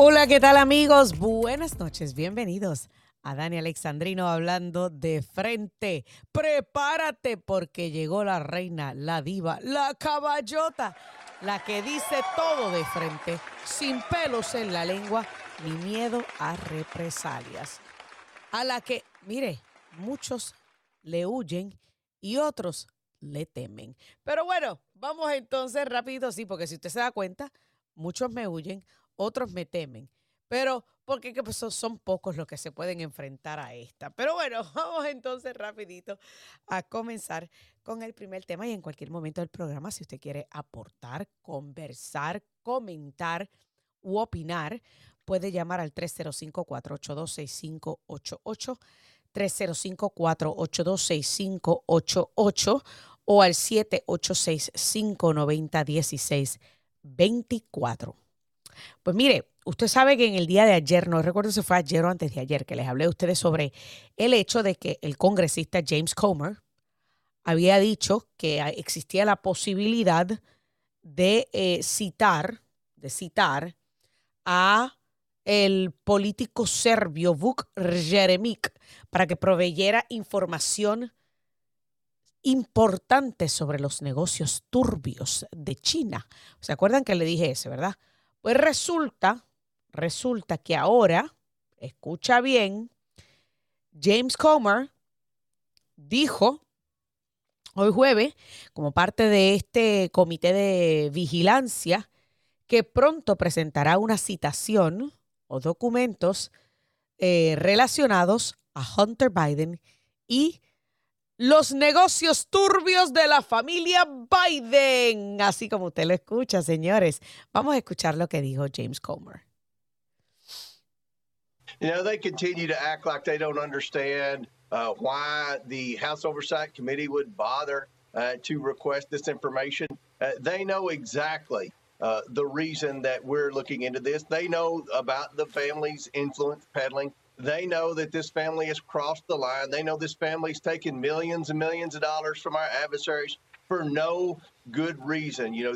Hola, ¿qué tal amigos? Buenas noches, bienvenidos a Dani Alexandrino hablando de frente. Prepárate porque llegó la reina, la diva, la caballota, la que dice todo de frente, sin pelos en la lengua ni miedo a represalias. A la que, mire, muchos le huyen y otros le temen. Pero bueno, vamos entonces rápido, sí, porque si usted se da cuenta, muchos me huyen, otros me temen. Pero porque pues, son pocos los que se pueden enfrentar a esta. Pero bueno, vamos entonces rapidito a comenzar con el primer tema y en cualquier momento del programa, si usted quiere aportar, conversar, comentar u opinar, puede llamar al 305-482-6588, 305-482-6588 o al 786-590-1624. Pues mire, usted sabe que en el día de ayer, no recuerdo si fue ayer o antes de ayer, que les hablé a ustedes sobre el hecho de que el congresista James Comer había dicho que existía la posibilidad de eh, citar, de citar a el político serbio Vuk Jeremic para que proveyera información importante sobre los negocios turbios de China. ¿Se acuerdan que le dije ese, verdad? Pues resulta, resulta que ahora, escucha bien, James Comer dijo hoy jueves, como parte de este comité de vigilancia, que pronto presentará una citación o documentos eh, relacionados a Hunter Biden y los negocios turbios de la familia Biden. Así como usted lo escucha, señores. Vamos a escuchar lo que dijo James Comer. You know, they continue to act like they don't understand uh, why the House Oversight Committee would bother uh, to request this information. Uh, they know exactly uh, the reason that we're looking into this. They know about the family's influence peddling. They know that this family has crossed the line. They know this family's taken millions and millions of dollars from our adversaries for no good reason. You know.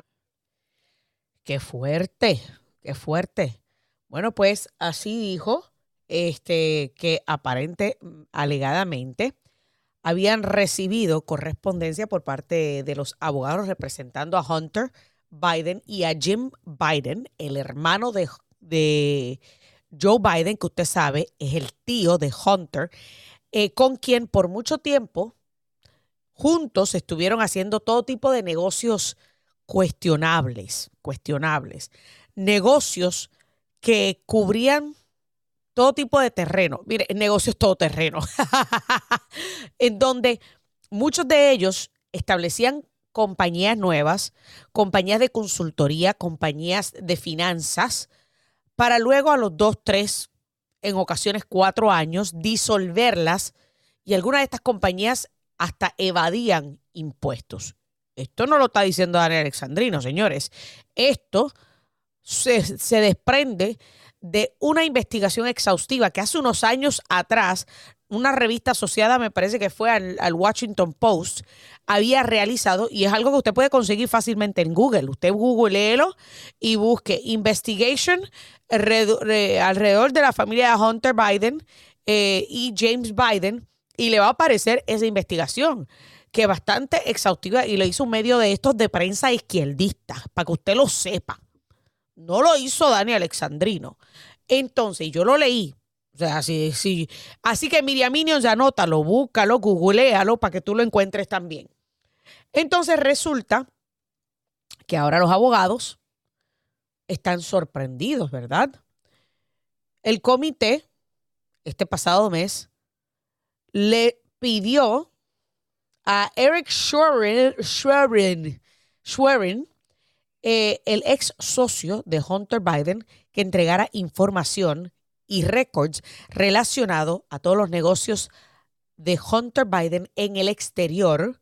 Qué fuerte, qué fuerte. Bueno, pues así dijo este que aparente alegadamente habían recibido correspondencia por parte de los abogados representando a Hunter Biden y a Jim Biden, el hermano de, de Joe Biden, que usted sabe es el tío de Hunter, eh, con quien por mucho tiempo juntos estuvieron haciendo todo tipo de negocios cuestionables, cuestionables, negocios que cubrían todo tipo de terreno. Mire, el negocio es todo terreno, en donde muchos de ellos establecían compañías nuevas, compañías de consultoría, compañías de finanzas, para luego a los dos, tres, en ocasiones cuatro años, disolverlas y algunas de estas compañías hasta evadían impuestos. Esto no lo está diciendo Daniel Alexandrino, señores. Esto se, se desprende de una investigación exhaustiva que hace unos años atrás una revista asociada, me parece que fue al, Washington Post, había realizado, y es algo que usted puede conseguir fácilmente en Google. Usted googleelo y busque Investigation alrededor de la familia de Hunter Biden eh, y James Biden, y le va a aparecer esa investigación que bastante exhaustiva y lo hizo un medio de estos de prensa izquierdista, para que usted lo sepa. No lo hizo Dani Alexandrino. Entonces, yo lo leí, o sea, así, sí. así que Miriam Minions, anótalo, búscalo, googlealo para que tú lo encuentres también. Entonces resulta que ahora los abogados están sorprendidos, ¿verdad? El comité, este pasado mes, le pidió a Eric Schwerin, eh, el ex socio de Hunter Biden, que entregara información y récords relacionados a todos los negocios de Hunter Biden en el exterior.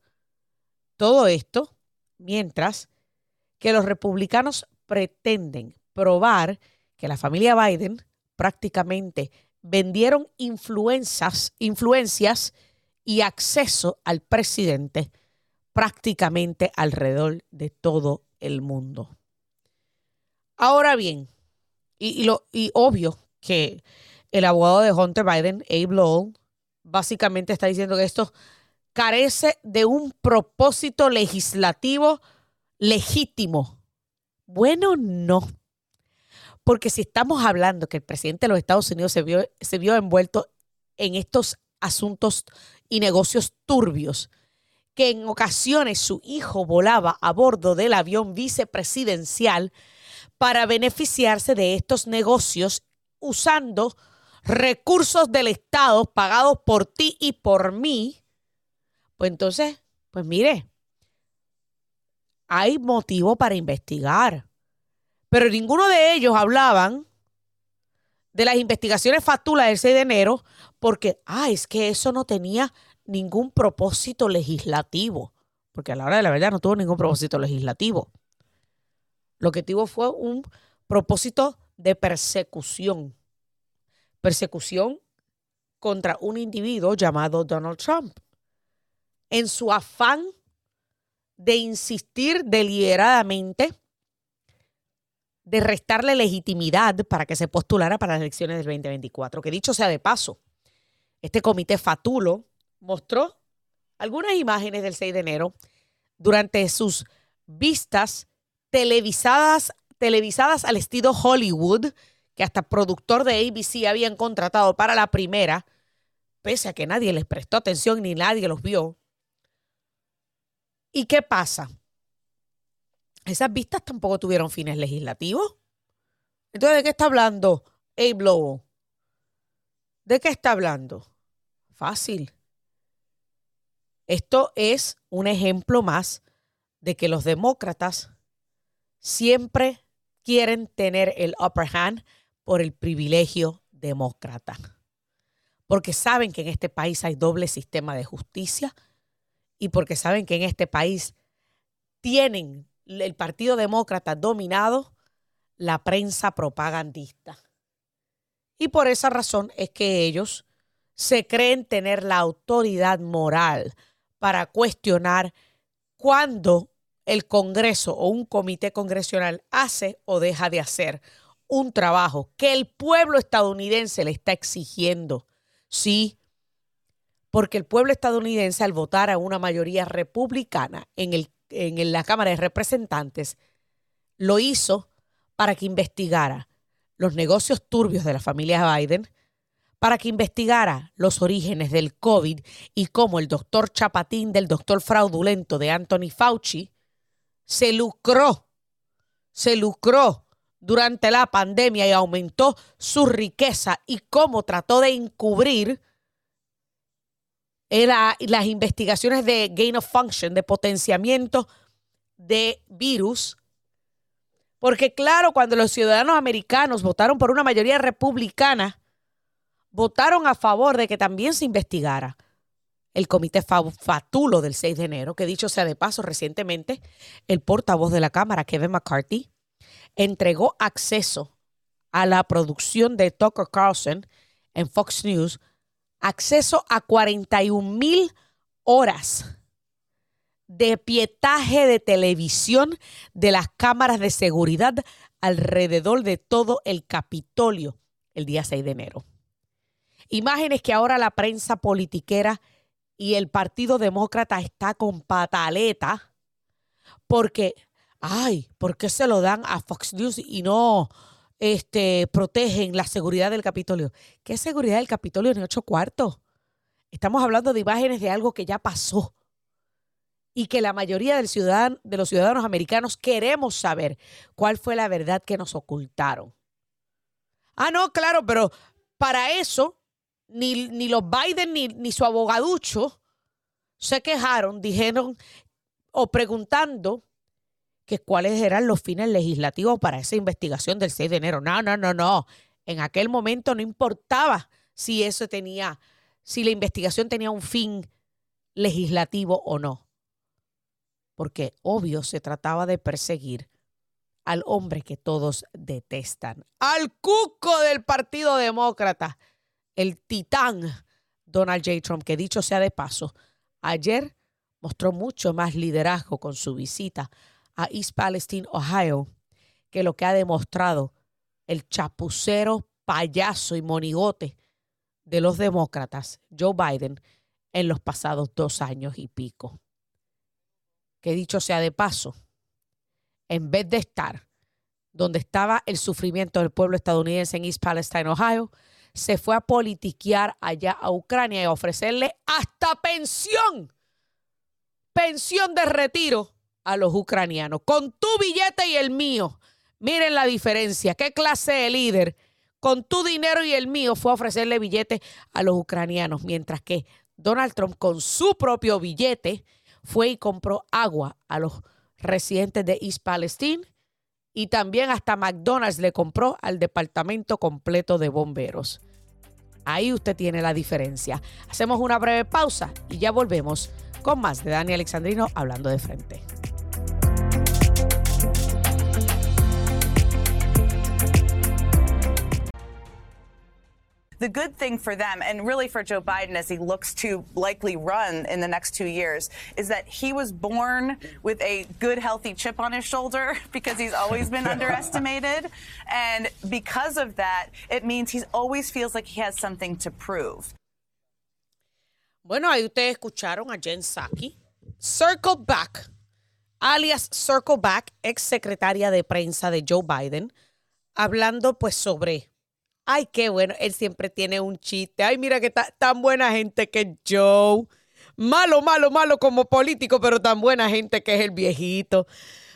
Todo esto mientras que los republicanos pretenden probar que la familia Biden prácticamente vendieron influencias, influencias y acceso al presidente prácticamente alrededor de todo el mundo. Ahora bien, y, lo, y obvio que el abogado de Hunter Biden, Abe Lowell, básicamente está diciendo que esto carece de un propósito legislativo legítimo. Bueno, no. Porque si estamos hablando que el presidente de los Estados Unidos se vio, se vio envuelto en estos asuntos y negocios turbios, que en ocasiones su hijo volaba a bordo del avión vicepresidencial para beneficiarse de estos negocios usando recursos del Estado pagados por ti y por mí, pues entonces, pues mire, hay motivo para investigar. Pero ninguno de ellos hablaban de las investigaciones fatulas del 6 de enero porque, ah, es que eso no tenía ningún propósito legislativo. Porque a la hora de la verdad no tuvo ningún propósito legislativo. Lo que tuvo fue un propósito de persecución. Persecución contra un individuo llamado Donald Trump. En su afán de insistir deliberadamente de restarle legitimidad para que se postulara para las elecciones del 2024. Que dicho sea de paso, este comité fatulo mostró algunas imágenes del 6 de enero durante sus vistas televisadas, televisadas al estilo Hollywood, que hasta productor de ABC habían contratado para la primera, pese a que nadie les prestó atención ni nadie los vio. ¿Y qué pasa? Esas vistas tampoco tuvieron fines legislativos. Entonces, ¿de qué está hablando Abe Lowell? ¿De qué está hablando? Fácil. Esto es un ejemplo más de que los demócratas siempre quieren tener el upper hand por el privilegio demócrata. Porque saben que en este país hay doble sistema de justicia y porque saben que en este país tienen el Partido Demócrata dominado la prensa propagandista. Y por esa razón es que ellos se creen tener la autoridad moral para cuestionar cuándo el Congreso o un comité congresional hace o deja de hacer un trabajo que el pueblo estadounidense le está exigiendo. Sí, porque el pueblo estadounidense al votar a una mayoría republicana en el en la Cámara de Representantes, lo hizo para que investigara los negocios turbios de la familia Biden, para que investigara los orígenes del COVID y cómo el doctor Chapatín del doctor fraudulento de Anthony Fauci se lucró, se lucró durante la pandemia y aumentó su riqueza y cómo trató de encubrir era las investigaciones de gain of function, de potenciamiento de virus. Porque claro, cuando los ciudadanos americanos votaron por una mayoría republicana, votaron a favor de que también se investigara el comité fatulo del 6 de enero, que dicho sea de paso, recientemente el portavoz de la Cámara, Kevin McCarthy, entregó acceso a la producción de Tucker Carlson en Fox News acceso a 41 mil horas de pietaje de televisión de las cámaras de seguridad alrededor de todo el Capitolio el día 6 de enero. Imágenes que ahora la prensa politiquera y el Partido Demócrata está con pataleta porque, ay, ¿por qué se lo dan a Fox News y no este, protegen la seguridad del Capitolio. ¿Qué seguridad del Capitolio en ocho cuartos? Estamos hablando de imágenes de algo que ya pasó y que la mayoría del de los ciudadanos americanos queremos saber cuál fue la verdad que nos ocultaron. Ah, no, claro, pero para eso ni, ni los Biden ni, ni su abogaducho se quejaron, dijeron o preguntando que cuáles eran los fines legislativos para esa investigación del 6 de enero. No, no, no, no. En aquel momento no importaba si eso tenía, si la investigación tenía un fin legislativo o no. Porque obvio se trataba de perseguir al hombre que todos detestan, al cuco del Partido Demócrata, el titán Donald J. Trump, que dicho sea de paso, ayer mostró mucho más liderazgo con su visita a East Palestine, Ohio, que lo que ha demostrado el chapucero, payaso y monigote de los demócratas, Joe Biden, en los pasados dos años y pico. Que dicho sea de paso, en vez de estar donde estaba el sufrimiento del pueblo estadounidense en East Palestine, Ohio, se fue a politiquear allá a Ucrania y a ofrecerle hasta pensión, pensión de retiro a los ucranianos, con tu billete y el mío. Miren la diferencia, qué clase de líder, con tu dinero y el mío, fue a ofrecerle billetes a los ucranianos, mientras que Donald Trump con su propio billete fue y compró agua a los residentes de East Palestine y también hasta McDonald's le compró al departamento completo de bomberos. Ahí usted tiene la diferencia. Hacemos una breve pausa y ya volvemos con más de Dani Alexandrino hablando de frente. The good thing for them, and really for Joe Biden as he looks to likely run in the next two years, is that he was born with a good, healthy chip on his shoulder because he's always been underestimated. And because of that, it means he always feels like he has something to prove. Bueno, ahí ustedes escucharon a Jen Psaki. Circle Back, alias Circle Back, ex secretaria de prensa de Joe Biden, hablando pues sobre Ay, qué bueno. Él siempre tiene un chiste. Ay, mira que tan buena gente que Joe. Malo, malo, malo como político, pero tan buena gente que es el viejito.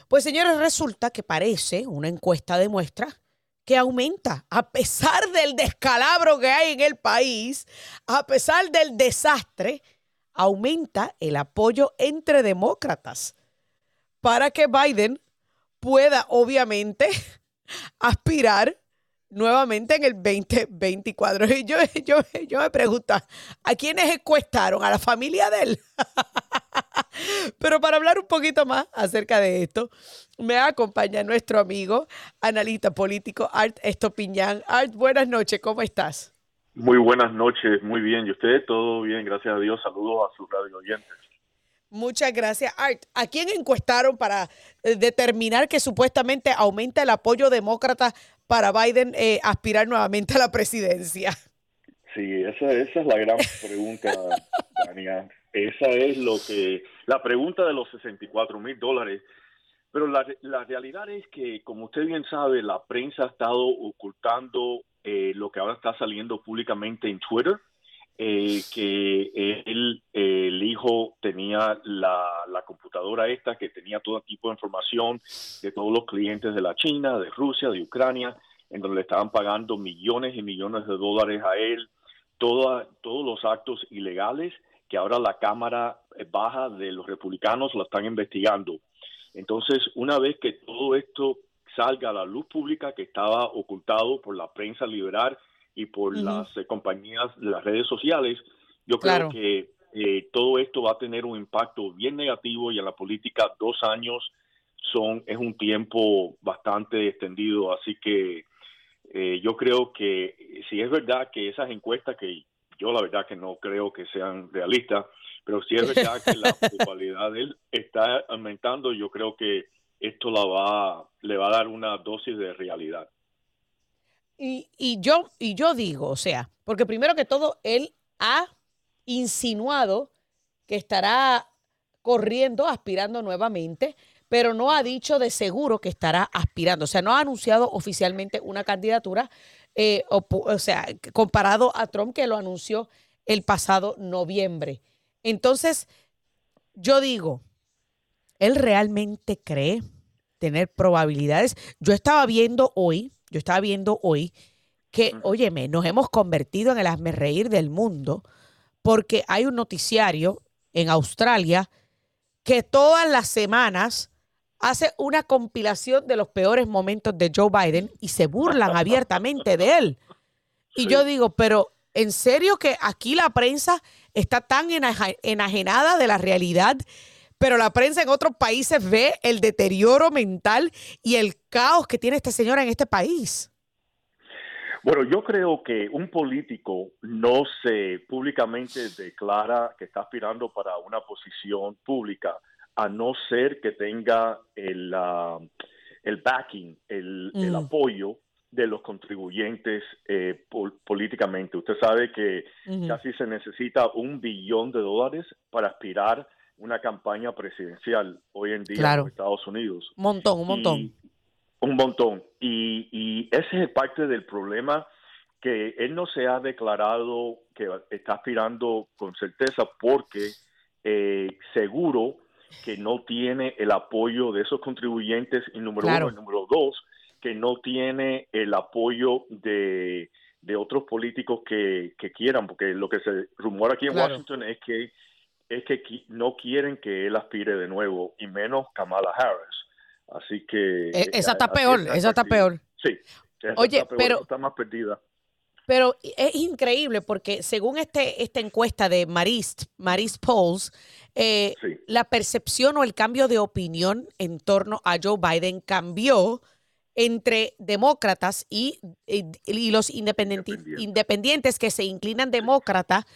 Pues señores, resulta que parece, una encuesta demuestra que aumenta, a pesar del descalabro que hay en el país, a pesar del desastre, aumenta el apoyo entre demócratas para que Biden pueda, obviamente, aspirar nuevamente en el 2024. Y yo, yo, yo me pregunto, ¿a quiénes encuestaron? ¿A la familia de él? Pero para hablar un poquito más acerca de esto, me acompaña nuestro amigo, analista político Art Estopiñán. Art, buenas noches, ¿cómo estás? Muy buenas noches, muy bien. ¿Y usted? Todo bien, gracias a Dios. Saludos a sus radio oyentes. Muchas gracias, Art. ¿A quién encuestaron para eh, determinar que supuestamente aumenta el apoyo demócrata para Biden eh, aspirar nuevamente a la presidencia? Sí, esa, esa es la gran pregunta, Dania. Esa es lo que la pregunta de los 64 mil dólares. Pero la, la, realidad es que, como usted bien sabe, la prensa ha estado ocultando eh, lo que ahora está saliendo públicamente en Twitter eh, que él, el hijo tenía la, la, computadora esta que tenía todo tipo de información de todos los clientes de la China, de Rusia, de Ucrania, en donde le estaban pagando millones y millones de dólares a él, toda, todos los actos ilegales que ahora la Cámara Baja de los republicanos lo están investigando. Entonces, una vez que todo esto salga a la luz pública, que estaba ocultado por la prensa liberal, y por las eh, compañías las redes sociales, yo creo que eh, todo esto va a tener un impacto bien negativo y en la política dos años son es un tiempo bastante extendido, así que eh, yo creo que si es verdad que esas encuestas que yo la verdad que no creo que sean realistas, pero si es verdad que la popularidad de él está aumentando, yo creo que esto la va le va a dar una dosis de realidad. Y, yo, y yo digo, o sea, porque primero que todo, él ha insinuado que estará corriendo, aspirando nuevamente, pero no ha dicho de seguro que estará aspirando. O sea, no ha anunciado oficialmente una candidatura, eh, o, sea, comparado a Trump que lo anunció el pasado noviembre. Entonces, yo digo, ¿él realmente cree tener probabilidades? Yo estaba viendo hoy yo estaba viendo hoy que, óyeme, nos hemos convertido en el reír del mundo porque hay un noticiario en Australia que todas las semanas hace una compilación de los peores momentos de Joe Biden y se burlan abiertamente de él. Y yo digo, pero ¿en serio que aquí la prensa está tan enajenada de la realidad pero la prensa en otros países ve el deterioro mental y el caos que tiene esta señora en este país. Bueno, yo creo que un político no se públicamente declara que está aspirando para una posición pública, a no ser que tenga el, ah, el backing, el, mm. apoyo de los contribuyentes eh, políticamente. Usted sabe que casi se necesita un billón de dólares para aspirar una campaña presidencial hoy en día en Estados Unidos. Un montón, un montón. un montón. Y, y ese es parte del problema que él no se ha declarado que está aspirando con certeza porque eh, seguro que no tiene el apoyo de esos contribuyentes y número uno y número dos que no tiene el apoyo de, otros políticos que, quieran, porque lo que se rumora aquí en Washington es que es que no quieren que él aspire de nuevo, y menos Kamala Harris. Así que... E, esa está peor, esa está peor. Sí. Oye, pero... Está más perdida. Pero es increíble porque según este, esta encuesta de Marist, Marist Polls, eh, la percepción o el cambio de opinión en torno a Joe Biden cambió entre demócratas y, los independientes que se inclinan demócrata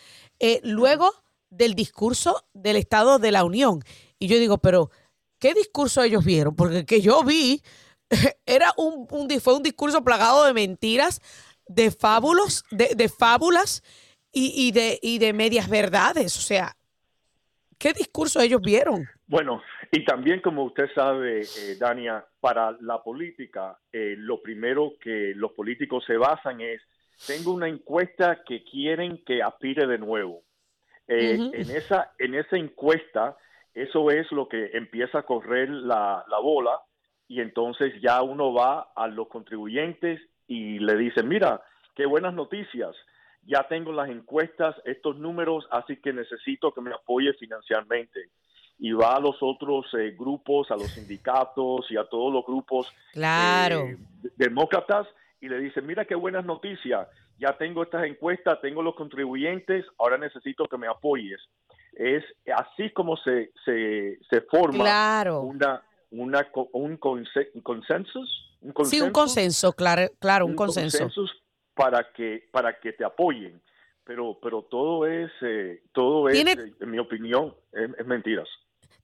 eh, luego del discurso del Estado de la Unión. Y yo digo, pero ¿qué discurso ellos vieron? Porque el que yo vi era un, fue un discurso plagado de mentiras, de fábulos, de, fábulas y, de, y de medias verdades. O sea, ¿qué discurso ellos vieron? Bueno, y también como usted sabe, eh, Dania, para la política, eh, lo primero que los políticos se basan es, tengo una encuesta que quieren que aspire de nuevo. Eh, en, esa, en esa encuesta, eso es lo que empieza a correr la, la bola y entonces ya uno va a los contribuyentes y le dice, mira, qué buenas noticias, ya tengo las encuestas, estos números, así que necesito que me apoye financieramente y va a los otros eh, grupos, a los sindicatos y a todos los grupos claro. Eh, demócratas y le dice, mira qué buenas noticias, ya tengo estas encuestas, tengo los contribuyentes, ahora necesito que me apoyes. Es así como se, se, se forma una, una, un, consensus. Un Sí, un consenso, claro, claro un, consenso. para que, para que te apoyen. Pero, pero todo es, eh, todo es, en mi opinión, es mentiras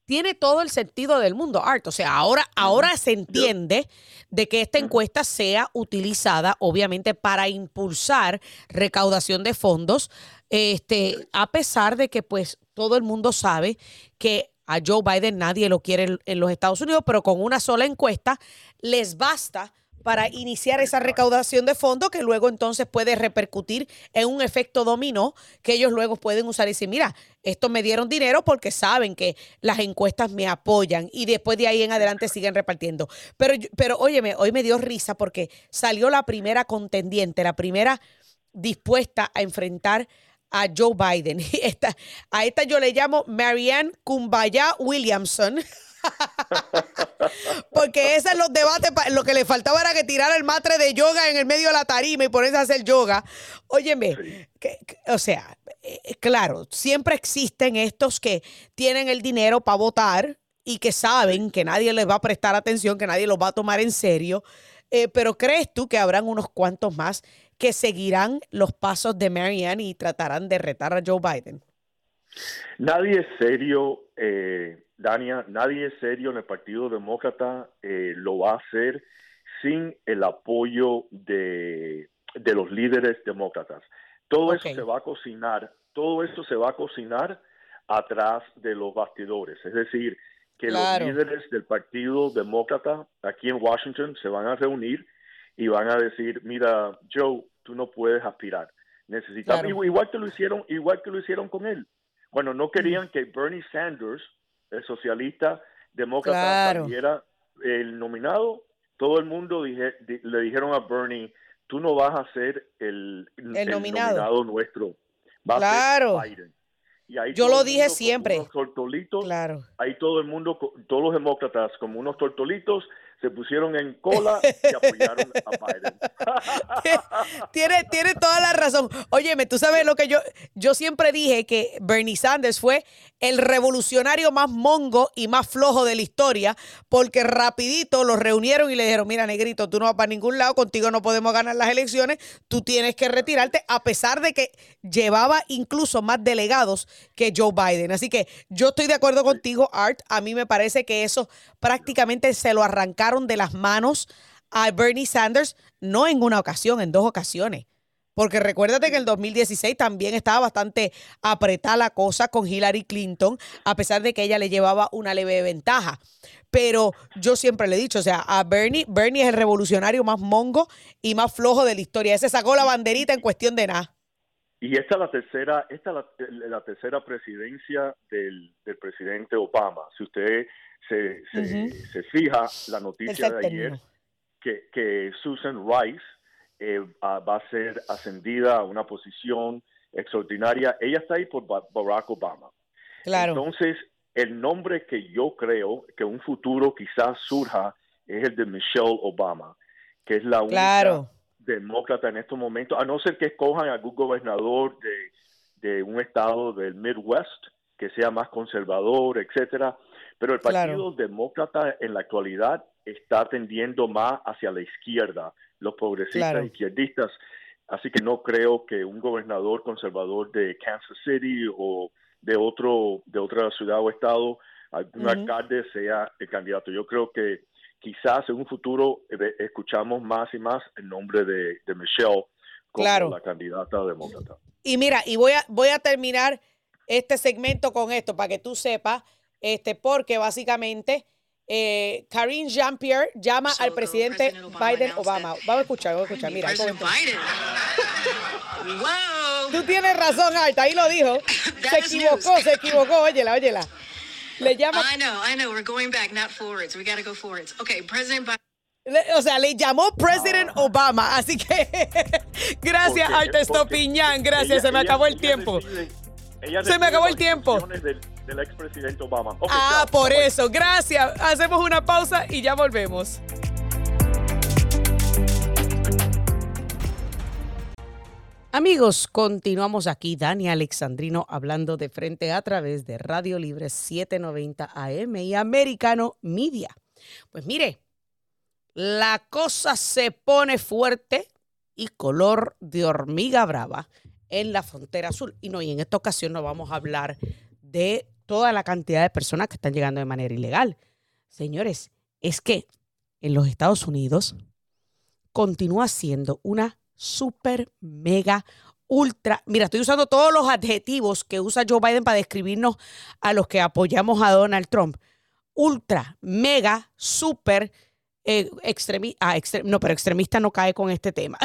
tiene todo el sentido del mundo, Art. O sea, ahora, ahora se entiende de que esta encuesta sea utilizada, obviamente, para impulsar recaudación de fondos, este, a pesar de que, pues, todo el mundo sabe que a Joe Biden nadie lo quiere en los Estados Unidos, pero con una sola encuesta les basta para iniciar esa recaudación de fondos que luego entonces puede repercutir en un efecto dominó que ellos luego pueden usar y decir, mira, esto me dieron dinero porque saben que las encuestas me apoyan y después de ahí en adelante siguen repartiendo. Pero, pero óyeme, hoy me dio risa porque salió la primera contendiente, la primera dispuesta a enfrentar a Joe Biden. Esta, a esta yo le llamo Marianne Kumbaya Williamson. Porque ese es los debates, lo que le faltaba era que tirara el matre de yoga en el medio de la tarima y ponerse a hacer yoga. Óyeme, o sea, eh, claro, siempre existen estos que tienen el dinero para votar y que saben que nadie les va a prestar atención, que nadie los va a tomar en serio. Eh, pero ¿crees tú que habrán unos cuantos más que seguirán los pasos de Marianne y tratarán de retar a Joe Biden? Nadie es serio eh, Dania, nadie serio en el Partido Demócrata eh, lo va a hacer sin el apoyo de, los líderes demócratas. Todo eso se va a cocinar, todo eso se va a cocinar atrás de los bastidores. Es decir, que los líderes del Partido Demócrata aquí en Washington se van a reunir y van a decir, mira, Joe, tú no puedes aspirar. Necesitamos, igual que lo hicieron, igual que lo hicieron con él. Bueno, no querían que Bernie Sanders el socialista demócrata era el nominado, todo el mundo le dijeron a Bernie, tú no vas a ser el, nominado. nuestro, claro. Yo lo dije siempre. claro. Ahí todo el mundo, todos los demócratas como unos tortolitos se pusieron en cola y apoyaron a Biden. tiene, tiene toda la razón. Óyeme, tú sabes lo que yo, yo siempre dije que Bernie Sanders fue el revolucionario más mongo y más flojo de la historia, porque rapidito los reunieron y le dijeron, mira, negrito, tú no vas para ningún lado, contigo no podemos ganar las elecciones, tú tienes que retirarte, a pesar de que llevaba incluso más delegados que Joe Biden. Así que yo estoy de acuerdo contigo, Art, a mí me parece que eso prácticamente se lo arrancaron de las manos a Bernie Sanders, no en una ocasión, en dos ocasiones. Porque recuérdate que en el 2016 también estaba bastante apretada la cosa con Hillary Clinton, a pesar de que ella le llevaba una leve ventaja. Pero yo siempre le he dicho, o sea, a Bernie, Bernie es el revolucionario más mongo y más flojo de la historia. Ese sacó la banderita en cuestión de nada. Y esta es la tercera, esta la, tercera presidencia del, presidente Obama. Si usted se, se, fija la noticia de ayer, que, que Susan Rice eh, va a ser ascendida a una posición extraordinaria. Ella está ahí por Barack Obama. Claro. Entonces, el nombre que yo creo que un futuro quizás surja es el de Michelle Obama, que es la única demócrata en estos momentos, a no ser que escojan a algún gobernador de, de un estado del Midwest que sea más conservador, etcétera. Pero el Partido Demócrata en la actualidad está tendiendo más hacia la izquierda, los progresistas izquierdistas. Así que no creo que un gobernador conservador de Kansas City o de otro de otra ciudad o estado, algún alcalde sea el candidato. Yo creo que quizás en un futuro eh, escuchamos más y más el nombre de, Michelle como la candidata demócrata. Y mira, y voy a voy a terminar este segmento con esto para que tú sepas, este, porque básicamente eh, Karine Jean-Pierre llama al presidente Biden Obama. Vamos a escuchar, vamos a escuchar. Mira, Tú tienes razón, Alta, ahí lo dijo. Se equivocó, se equivocó. Óyela, óyela. Le llama. I know, I know. We're going back, not forwards. We got to go forwards. Okay, President Biden. O sea, le llamó President ah. Obama. Así que gracias, Alta Estopiñán. Gracias, se me acabó el tiempo. se me acabó el tiempo del expresidente Obama. ah, por eso. Gracias. Hacemos una pausa y ya volvemos. Amigos, continuamos aquí, Dani Alexandrino, hablando de frente a través de Radio Libre 790 AM y Americano Media. Pues mire, la cosa se pone fuerte y color de hormiga brava en la frontera sur. Y no, y en esta ocasión no vamos a hablar de toda la cantidad de personas que están llegando de manera ilegal. Señores, es que en los Estados Unidos continúa siendo una super, mega, ultra. Mira, estoy usando todos los adjetivos que usa Joe Biden para describirnos a los que apoyamos a Donald Trump. Ultra, mega, super, eh, extremista. Ah, no, pero extremista no cae con este tema.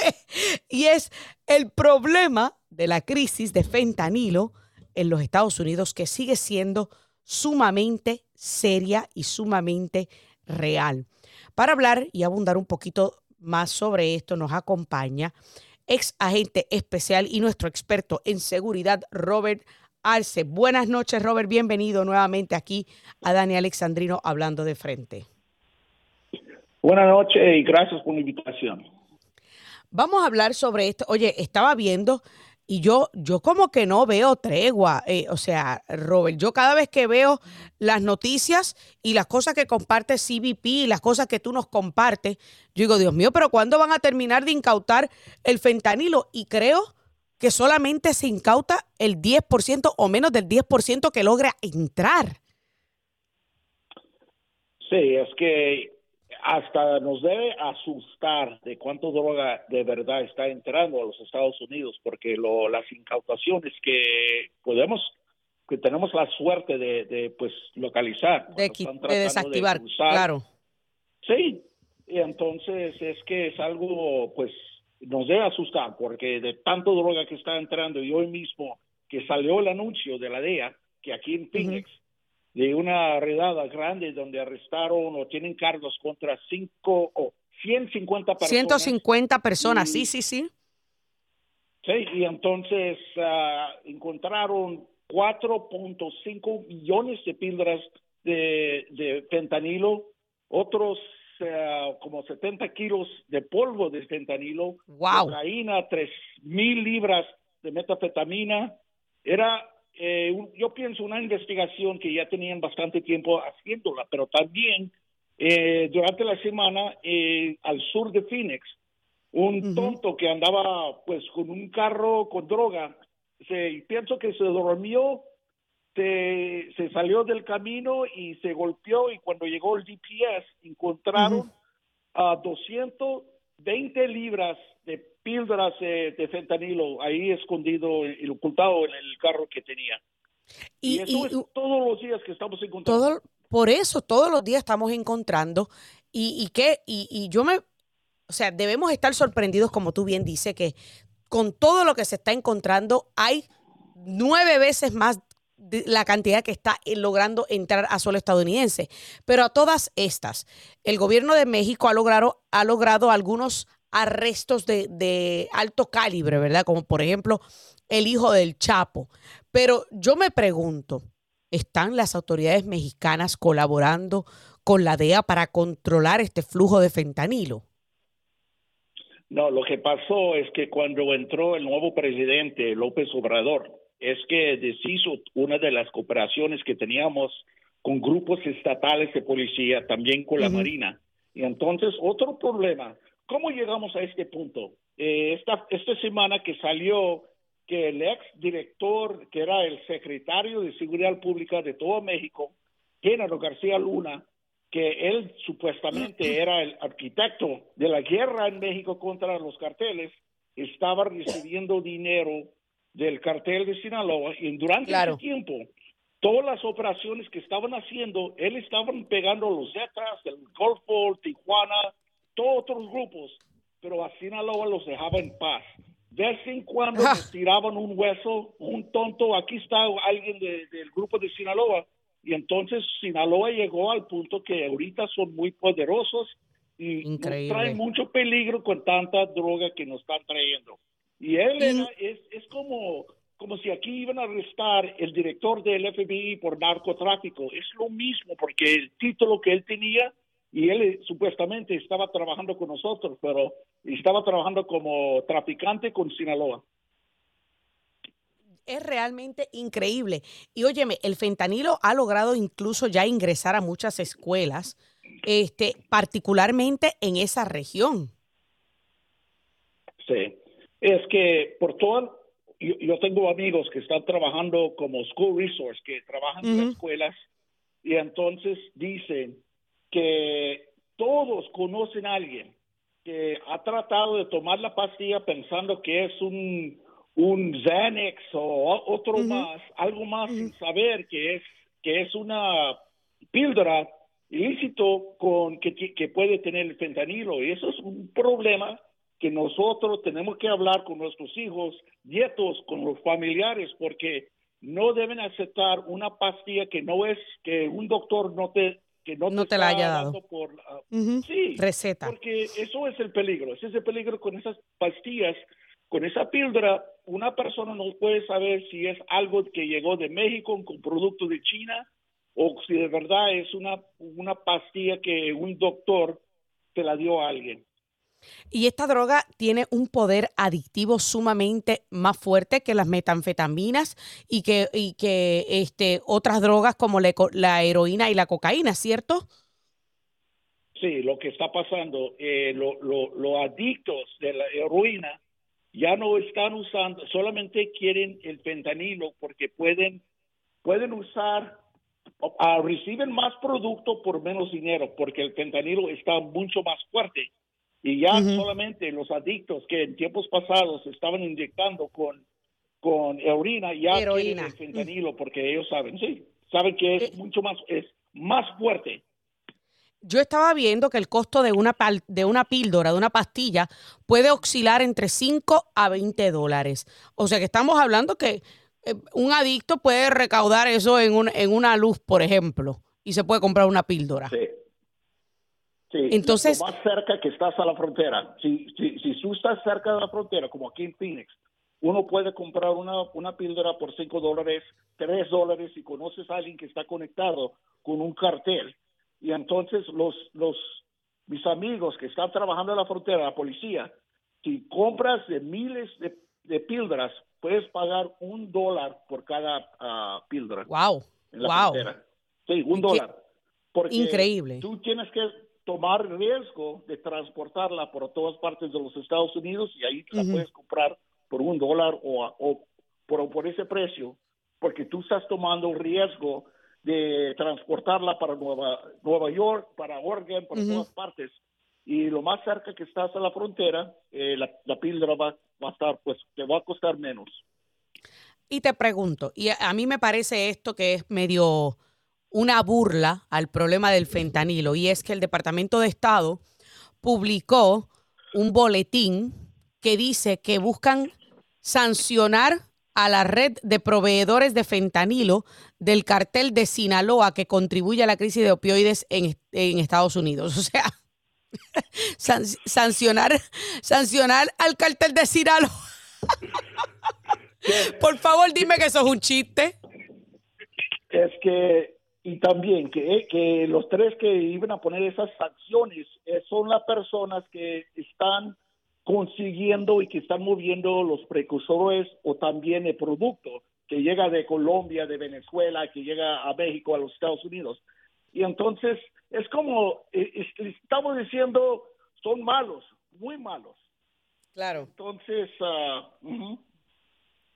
y es el problema de la crisis de fentanilo en los Estados Unidos que sigue siendo sumamente seria y sumamente real. Para hablar y abundar un poquito más sobre esto, nos acompaña ex agente especial y nuestro experto en seguridad, Robert Arce. Buenas noches, Robert. Bienvenido nuevamente aquí a Dani Alexandrino hablando de frente. Buenas noches y gracias por la invitación. Vamos a hablar sobre esto. Oye, estaba viendo y yo, yo como que no veo tregua. Eh, o sea, Robert, yo cada vez que veo las noticias y las cosas que comparte CBP las cosas que tú nos compartes, yo digo, Dios mío, pero ¿cuándo van a terminar de incautar el fentanilo? Y creo que solamente se incauta el 10% o menos del 10% que logra entrar. Sí, es que hasta nos debe asustar de cuánto droga de verdad está entrando a los Estados Unidos, porque lo, las incautaciones que podemos, que tenemos la suerte de, pues localizar, de, desactivar, claro. Sí, y entonces es que es algo, pues, nos debe asustar, porque de tanto droga que está entrando, y hoy mismo que salió el anuncio de la DEA, que aquí en Phoenix, de una redada grande donde arrestaron o tienen cargos contra cinco o 150 personas. 150 personas, sí, sí, sí. Sí, y entonces uh, encontraron 4.5 millones de píldoras de, de fentanilo, otros uh, como 70 kilos de polvo de fentanilo, wow. cocaína, 3 mil libras de metafetamina. Era eh, yo pienso una investigación que ya tenían bastante tiempo haciéndola, pero también eh, durante la semana eh, al sur de Phoenix, un tonto que andaba pues con un carro con droga, se, pienso que se dormió, se, se salió del camino y se golpeó y cuando llegó el DPS encontraron a 220 libras de píldoras eh, de fentanilo ahí escondido y ocultado en el carro que tenía. Y, eso es todos los días que estamos encontrando. Todo, por eso, todos los días estamos encontrando. Y, y que, y, y yo me, o sea, debemos estar sorprendidos, como tú bien dices, que con todo lo que se está encontrando, hay nueve veces más la cantidad que está eh, logrando entrar a suelo estadounidense. Pero a todas estas, el gobierno de México ha logrado, ha logrado algunos arrestos de, de alto calibre, ¿verdad? Como por ejemplo el hijo del Chapo. Pero yo me pregunto, ¿están las autoridades mexicanas colaborando con la DEA para controlar este flujo de fentanilo? No, lo que pasó es que cuando entró el nuevo presidente López Obrador, es que deshizo una de las cooperaciones que teníamos con grupos estatales de policía, también con la Marina. Y entonces, otro problema, ¿cómo llegamos a este punto? Eh, esta, esta semana que salió que el ex director, que era el secretario de Seguridad Pública de todo México, Genaro García Luna, que él supuestamente era el arquitecto de la guerra en México contra los carteles, estaba recibiendo dinero del cartel de Sinaloa y durante ese tiempo todas las operaciones que estaban haciendo, él estaban pegando los Zetas, el Golfo, Tijuana, todos otros grupos, pero a Sinaloa los dejaba en paz. De vez en cuando tiraban un hueso, un tonto, aquí está alguien del grupo de Sinaloa, y entonces Sinaloa llegó al punto que ahorita son muy poderosos y nos traen mucho peligro con tanta droga que nos están trayendo. Y él era, es, es como, como si aquí iban a arrestar el director del FBI por narcotráfico. Es lo mismo, porque el título que él tenía, y él eh, supuestamente estaba trabajando con nosotros, pero estaba trabajando como traficante con Sinaloa es realmente increíble. Y óyeme, el fentanilo ha logrado incluso ya ingresar a muchas escuelas, este, particularmente en esa región. Sí, es que por todo, yo, tengo amigos que están trabajando como school resource, que trabajan en escuelas, y entonces dicen que todos conocen a alguien que ha tratado de tomar la pastilla pensando que es un, un Xanax o otro más, algo más sin saber que es, que es una píldora ilícito con que, que puede tener el fentanilo. Y eso es un problema que nosotros tenemos que hablar con nuestros hijos, nietos, con los familiares, porque no deben aceptar una pastilla que no es, que un doctor no te que no, te, la haya dado por ah, sí, receta. Porque eso es el peligro, ese es el peligro con esas pastillas, con esa píldora, una persona no puede saber si es algo que llegó de México con producto de China o si de verdad es una, una pastilla que un doctor te la dio a alguien. Y esta droga tiene un poder adictivo sumamente más fuerte que las metanfetaminas y que, y que este, otras drogas como la, heroína y la cocaína, ¿cierto? Sí, lo que está pasando, eh, los adictos de la heroína ya no están usando, solamente quieren el fentanilo porque pueden, pueden usar, reciben más producto por menos dinero porque el fentanilo está mucho más fuerte y ya solamente los adictos que en tiempos pasados estaban inyectando con, con orina ya quieren el fentanilo porque ellos saben, sí, saben que es eh. mucho más, es más fuerte. Yo estaba viendo que el costo de una, de una píldora, de una pastilla, puede oscilar entre 5 a 20 dólares. O sea que estamos hablando que eh, un adicto puede recaudar eso en, un, en una luz, por ejemplo, y se puede comprar una píldora. Sí. Sí, Entonces, más cerca que estás a la frontera. Si, si, si tú estás cerca de la frontera, como aquí en Phoenix, uno puede comprar una, una píldora por 5 dólares, 3 dólares si conoces a alguien que está conectado con un cartel. Y entonces los, los, mis amigos que están trabajando en la frontera, la policía, si compras de miles de, de píldoras, puedes pagar un dólar por cada uh, píldora. Wow. En la wow. Frontera. Sí, un dólar. Porque Increíble. Tú tienes que tomar riesgo de transportarla por todas partes de los Estados Unidos y ahí la puedes comprar por un dólar o, o por, por, ese precio, porque tú estás tomando un riesgo de transportarla para Nueva, Nueva York, para Oregon, para todas partes. y lo más cerca que estás a la frontera, eh, la, la, píldora va, va, a estar, pues te va a costar menos. Y te pregunto, y a mí me parece esto que es medio una burla al problema del fentanilo, y es que el Departamento de Estado publicó un boletín que dice que buscan sancionar a la red de proveedores de fentanilo del cartel de Sinaloa que contribuye a la crisis de opioides en, en Estados Unidos. O sea, sancionar, sancionar al cartel de Sinaloa. Por favor, dime que eso es un chiste. Es que, y también que, que los tres que iban a poner esas sanciones eh, son las personas que están consiguiendo y que están moviendo los precursores o también el producto que llega de Colombia, de Venezuela, que llega a México, a los Estados Unidos. Y entonces es como, eh, estamos diciendo, son malos, muy malos. Claro. Entonces, uh,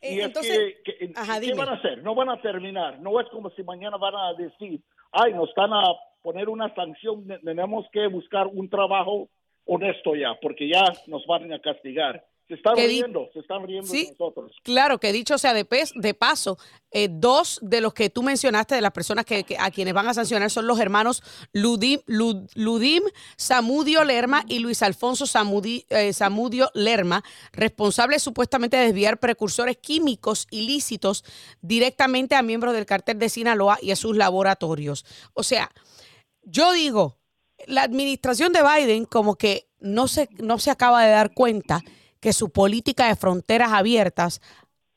y entonces, que, que, ¿qué van a hacer? No van a terminar. No es como si mañana van a decir, ay, nos están a poner una sanción, tenemos que buscar un trabajo honesto ya, porque ya nos van a castigar. Se están riendo, se están riendo de nosotros. Claro, que dicho sea de, pez, de paso, eh, dos de los que tú mencionaste, de las personas que, a quienes van a sancionar, son los hermanos Ludim, Ludim Samudio Lerma y Luis Alfonso eh, Samudio Lerma, responsables supuestamente de desviar precursores químicos ilícitos directamente a miembros del cartel de Sinaloa y a sus laboratorios. O sea, yo digo, la administración de Biden como que no se, no se acaba de dar cuenta que su política de fronteras abiertas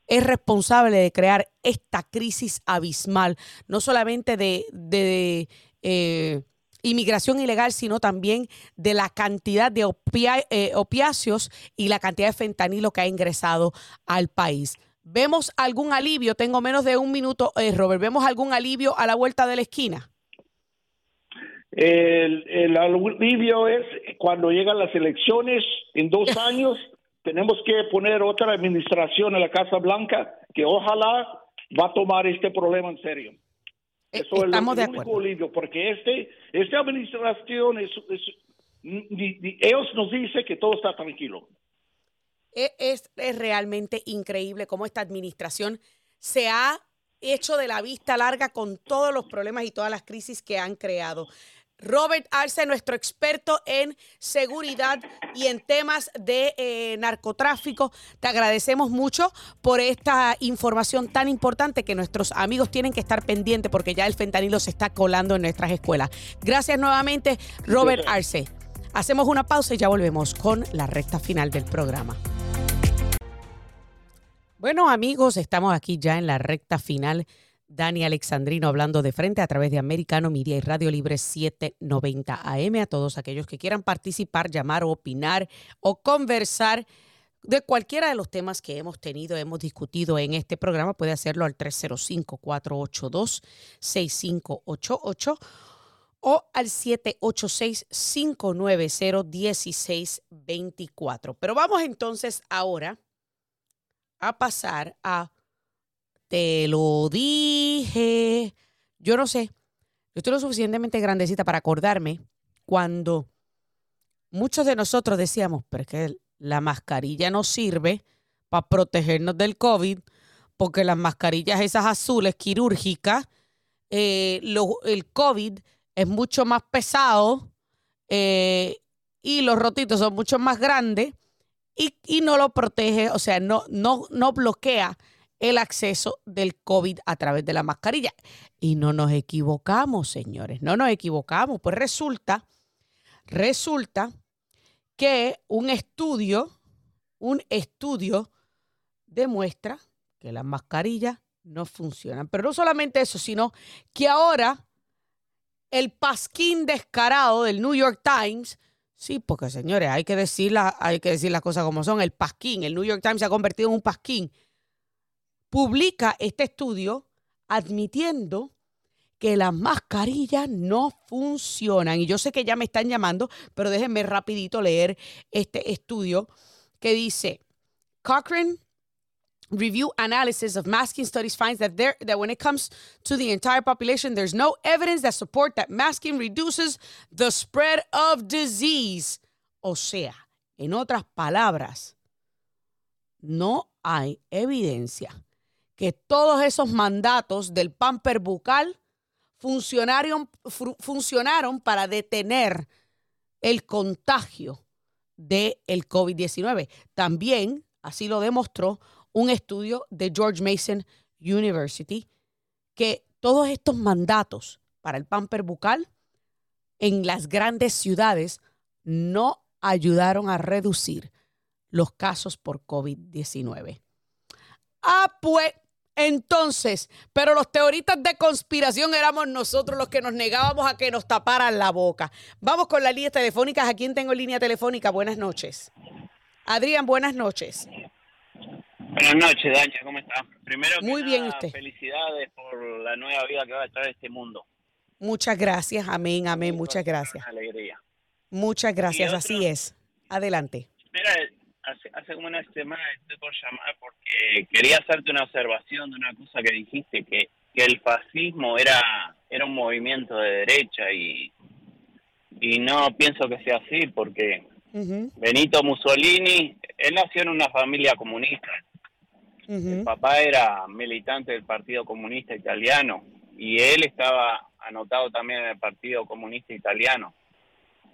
es responsable de crear esta crisis abismal, no solamente de, eh, inmigración ilegal, sino también de la cantidad de eh, opiáceos y la cantidad de fentanilo que ha ingresado al país. ¿Vemos algún alivio? Tengo menos de un minuto, eh, Robert. ¿Vemos algún alivio a la vuelta de la esquina? El alivio es cuando llegan las elecciones en dos años tenemos que poner otra administración en la Casa Blanca que ojalá va a tomar este problema en serio. Eh, Eso Estamos es el, único alivio, porque este, esta administración, es, ellos nos dicen que todo está tranquilo. E, es, es realmente increíble cómo esta administración se ha hecho de la vista larga con todos los problemas y todas las crisis que han creado. Robert Arce, nuestro experto en seguridad y en temas de eh, narcotráfico. Te agradecemos mucho por esta información tan importante que nuestros amigos tienen que estar pendientes porque ya el fentanilo se está colando en nuestras escuelas. Gracias nuevamente, Robert Arce. Hacemos una pausa y ya volvemos con la recta final del programa. Bueno amigos, estamos aquí ya en la recta final Dani Alexandrino hablando de frente a través de Americano Media y Radio Libre 790 AM. A todos aquellos que quieran participar, llamar opinar o conversar de cualquiera de los temas que hemos tenido, hemos discutido en este programa, puede hacerlo al 305-482-6588 o al 786-590-1624. Pero vamos entonces ahora a pasar a te lo dije. Yo no sé. Yo estoy lo suficientemente grandecita para acordarme cuando muchos de nosotros decíamos, pero es que la mascarilla no sirve para protegernos del COVID, porque las mascarillas esas azules quirúrgicas, eh, el COVID es mucho más pesado eh, y los rotitos son mucho más grandes y, y, no lo protege, o sea, no, no, no bloquea el acceso del COVID a través de la mascarilla. Y no nos equivocamos, señores, no nos equivocamos. Pues resulta, resulta que un estudio, un estudio demuestra que las mascarillas no funcionan. Pero no solamente eso, sino que ahora el pasquín descarado del New York Times, sí, porque señores, hay que decir, hay que decir las cosas como son, el pasquín, el New York Times se ha convertido en un pasquín publica este estudio admitiendo que las mascarillas no funcionan. Y yo sé que ya me están llamando, pero déjenme rapidito leer este estudio que dice, Cochrane review analysis of masking studies finds that there that when it comes to the entire population there's no evidence that support that masking reduces the spread of disease O sea, en otras palabras, no hay evidencia que todos esos mandatos del pamper bucal funcionaron, funcionaron para detener el contagio del COVID-19. También, así lo demostró un estudio de George Mason University, que todos estos mandatos para el pamper bucal en las grandes ciudades no ayudaron a reducir los casos por COVID-19. Ah, pues entonces, pero los teoristas de conspiración éramos nosotros los que nos negábamos a que nos taparan la boca. Vamos con las líneas telefónicas. ¿A quién tengo línea telefónica? Buenas noches. Adrián, buenas noches. Buenas noches, Daña, ¿cómo está? Primero, Muy bien, usted. felicidades por la nueva vida que va a traer este mundo. Muchas gracias, amén, amén, muchas gracias. Alegría. Muchas gracias, así es. Adelante. Mira, hace, hace como una semana estoy por llamar porque quería hacerte una observación de una cosa que dijiste, que, que el fascismo era, era un movimiento de derecha y, y no pienso que sea así porque Benito Mussolini, él nació en una familia comunista. El papá era militante del Partido Comunista Italiano y él estaba anotado también en el Partido Comunista Italiano.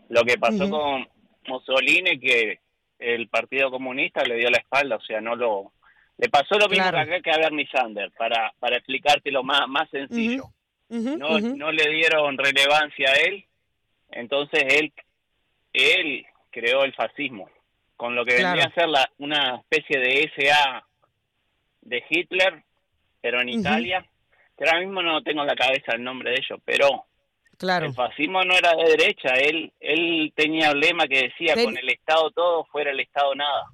Lo que pasó con Mussolini que el Partido Comunista le dio la espalda, o sea, no lo... Le pasó lo mismo que a Bernie Sanders, para, para explicártelo más, más sencillo. no, no le dieron relevancia a él, entonces él, él creó el fascismo, con lo que vendría a ser la, una especie de SA de Hitler, pero en Italia, que ahora mismo no tengo en la cabeza el nombre de ellos, pero Claro. El fascismo no era de derecha, él, él tenía un lema que decía, con el Estado todo, fuera el Estado nada.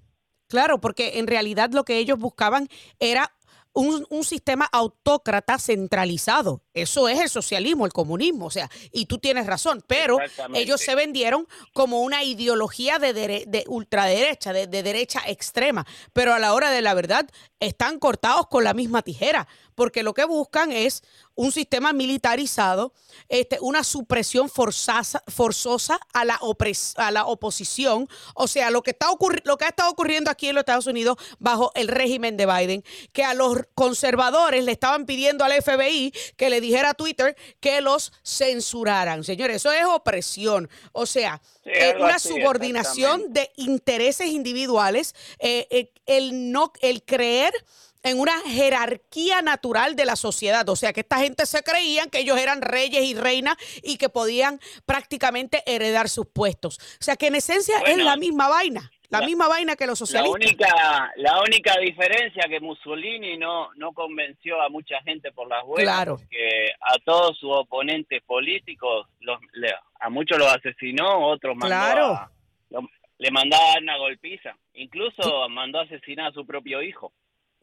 Claro, porque en realidad lo que ellos buscaban era un, un, sistema autócrata centralizado. Eso es el socialismo, el comunismo. O sea, y tú tienes razón, pero ellos se vendieron como una ideología de, de ultraderecha, de, de, derecha extrema. Pero a la hora de la verdad, están cortados con la misma tijera, porque lo que buscan es un sistema militarizado, este, una supresión forzosa, forzosa a, la a la oposición, o sea, lo que, está lo que ha estado ocurriendo aquí en los Estados Unidos bajo el régimen de Biden, que a los conservadores le estaban pidiendo al FBI que le dijera a Twitter que los censuraran. Señores, eso es opresión, o sea, eh, una subordinación de intereses individuales, eh, eh, el, no, el creer en una jerarquía natural de la sociedad. O sea, que esta gente se creían que ellos eran reyes y reinas y que podían prácticamente heredar sus puestos. O sea, que en esencia es la misma vaina. La, misma vaina que los socialistas. La única, la única diferencia que Mussolini no, no convenció a mucha gente por las buenas, claro. porque a todos sus oponentes políticos, los, a muchos los asesinó, otros mandó claro. le mandaba una golpiza. Incluso mandó a asesinar a su propio hijo.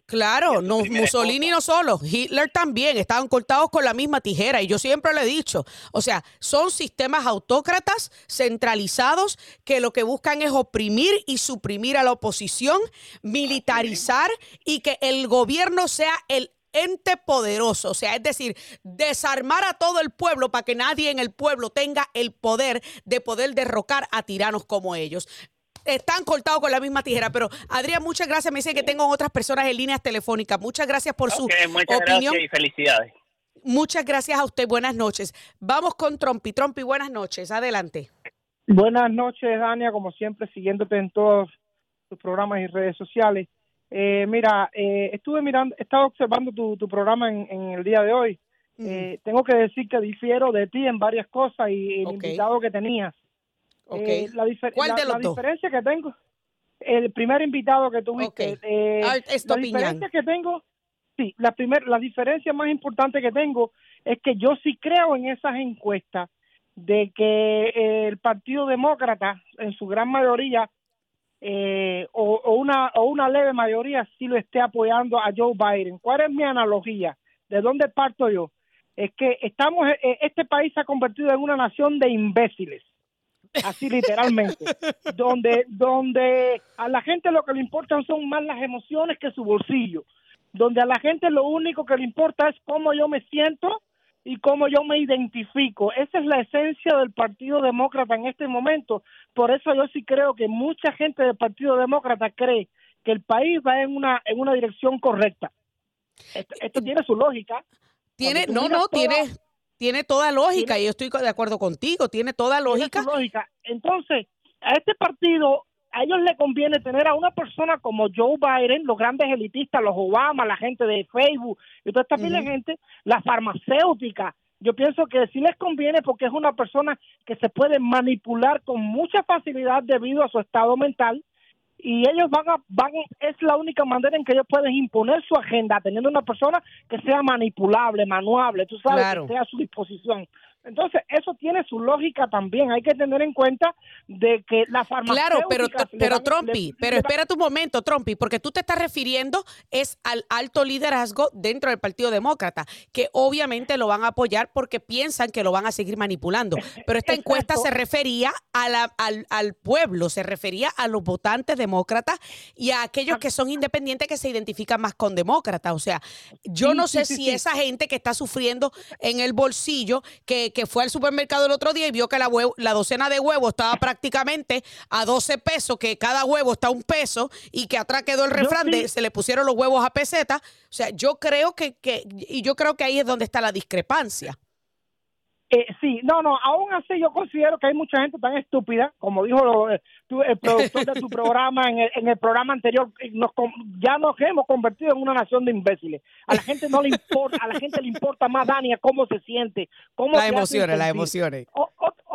Claro, no, Mussolini no solo, Hitler también, estaban cortados con la misma tijera y yo siempre le he dicho, o sea, son sistemas autócratas centralizados que lo que buscan es oprimir y suprimir a la oposición, militarizar y que el gobierno sea el ente poderoso, o sea, es decir, desarmar a todo el pueblo para que nadie en el pueblo tenga el poder de poder derrocar a tiranos como ellos están cortados con la misma tijera. Pero Adrián, muchas gracias. Me dice que tengo otras personas en líneas telefónicas. Muchas gracias por su muchas opinión. Gracias y felicidades. Muchas gracias a usted. Buenas noches. Vamos con Trompi. Trompi, buenas noches. Adelante. Buenas noches, Dania. Como siempre, siguiéndote en todos tus programas y redes sociales. Eh, mira, eh, estuve mirando, estaba observando tu, tu programa en, en, el día de hoy. Eh, tengo que decir que difiero de ti en varias cosas y el invitado que tenías. Okay. la, ¿Cuál de los la diferencia que tengo, el primer invitado que tuviste, Okay. eh, Ah, la diferencia que tengo, sí, la primer, la diferencia más importante que tengo es que yo sí creo en esas encuestas de que eh, el Partido Demócrata, en su gran mayoría, eh, o, o una o una leve mayoría, sí lo esté apoyando a Joe Biden. ¿Cuál es mi analogía? ¿De dónde parto yo? Es que estamos, eh, este país se ha convertido en una nación de imbéciles así literalmente, donde, donde a la gente lo que le importan son más las emociones que su bolsillo, donde a la gente lo único que le importa es cómo yo me siento y cómo yo me identifico. Esa es la esencia del Partido Demócrata en este momento. Por eso yo sí creo que mucha gente del Partido Demócrata cree que el país va en una en una dirección correcta. Esto, tiene su lógica. Tiene, no, no, tiene, tiene toda lógica y yo estoy de acuerdo contigo, tiene toda lógica. lógica. Entonces, a este partido a ellos le conviene tener a una persona como Joe Biden, los grandes elitistas, los Obama, la gente de Facebook y toda esta pila de gente, la farmacéutica. Yo pienso que sí les conviene porque es una persona que se puede manipular con mucha facilidad debido a su estado mental y ellos van a van es la única manera en que ellos pueden imponer su agenda teniendo una persona que sea manipulable, manuable, tú sabes, que esté a su disposición. Entonces, eso tiene su lógica también. Hay que tener en cuenta de que la farmacéutica... Claro, pero, pero Trumpi, pero espera tu momento, Trumpi, porque tú te estás refiriendo es al alto liderazgo dentro del Partido Demócrata, que obviamente lo van a apoyar porque piensan que lo van a seguir manipulando. Pero esta encuesta se refería a la, al, al, pueblo, se refería a los votantes demócratas y a aquellos que son independientes que se identifican más con demócratas. O sea, yo no sé si esa gente que está sufriendo en el bolsillo, que que fue al supermercado el otro día y vio que la, la docena de huevos estaba prácticamente a 12 pesos, que cada huevo está a un peso y que atrás quedó el refrán de se le pusieron los huevos a peseta. O sea, yo creo que, que, y yo creo que ahí es donde está la discrepancia. Eh, sí, no, no, aún así yo considero que hay mucha gente tan estúpida, como dijo eh, el productor de tu programa en el, en el programa anterior, nos, ya nos hemos convertido en una nación de imbéciles. A la gente no le importa, a la gente le importa más, Dania, cómo se siente, cómo las emociones, las emociones.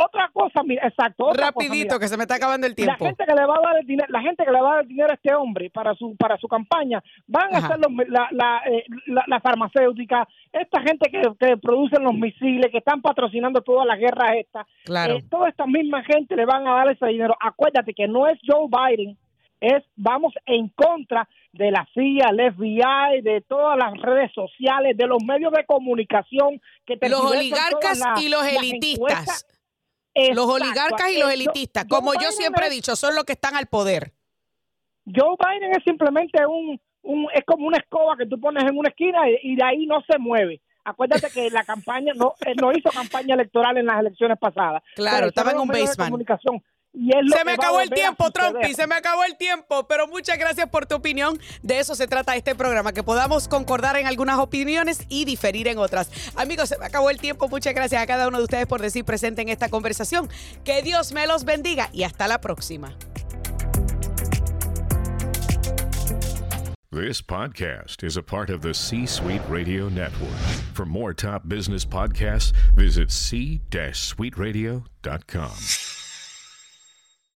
Otra cosa, mira, exacto. Rapidito, que se me está acabando el tiempo. La gente que le va a dar el dinero, la gente que le va a dar el dinero a este hombre para su para su campaña, van a ser la, la, eh, la, la, farmacéutica, esta gente que, que producen los misiles, que están patrocinando patrocinando todas las guerras estas. Claro. Eh, toda esta misma gente le van a dar ese dinero. Acuérdate que no es Joe Biden, es vamos en contra de la CIA, el FBI, de todas las redes sociales, de los medios de comunicación que te los oligarcas y los elitistas. Los oligarcas y los elitistas, como yo siempre he dicho, son los que están al poder. Joe Biden es simplemente un, un es como una escoba que tú pones en una esquina y de ahí no se mueve. Acuérdate que la campaña no, no hizo campaña electoral en las elecciones pasadas. Claro, estaba en un basement. Se me acabó el tiempo, Trumpy, se me acabó el tiempo, pero muchas gracias por tu opinión. De eso se trata este programa, que podamos concordar en algunas opiniones y diferir en otras. Amigos, se me acabó el tiempo. Muchas gracias a cada uno de ustedes por decir presente en esta conversación. Que Dios me los bendiga y hasta la próxima. This podcast is a part of the C Suite Radio Network. For more top business podcasts, visit c-suiteradio.com.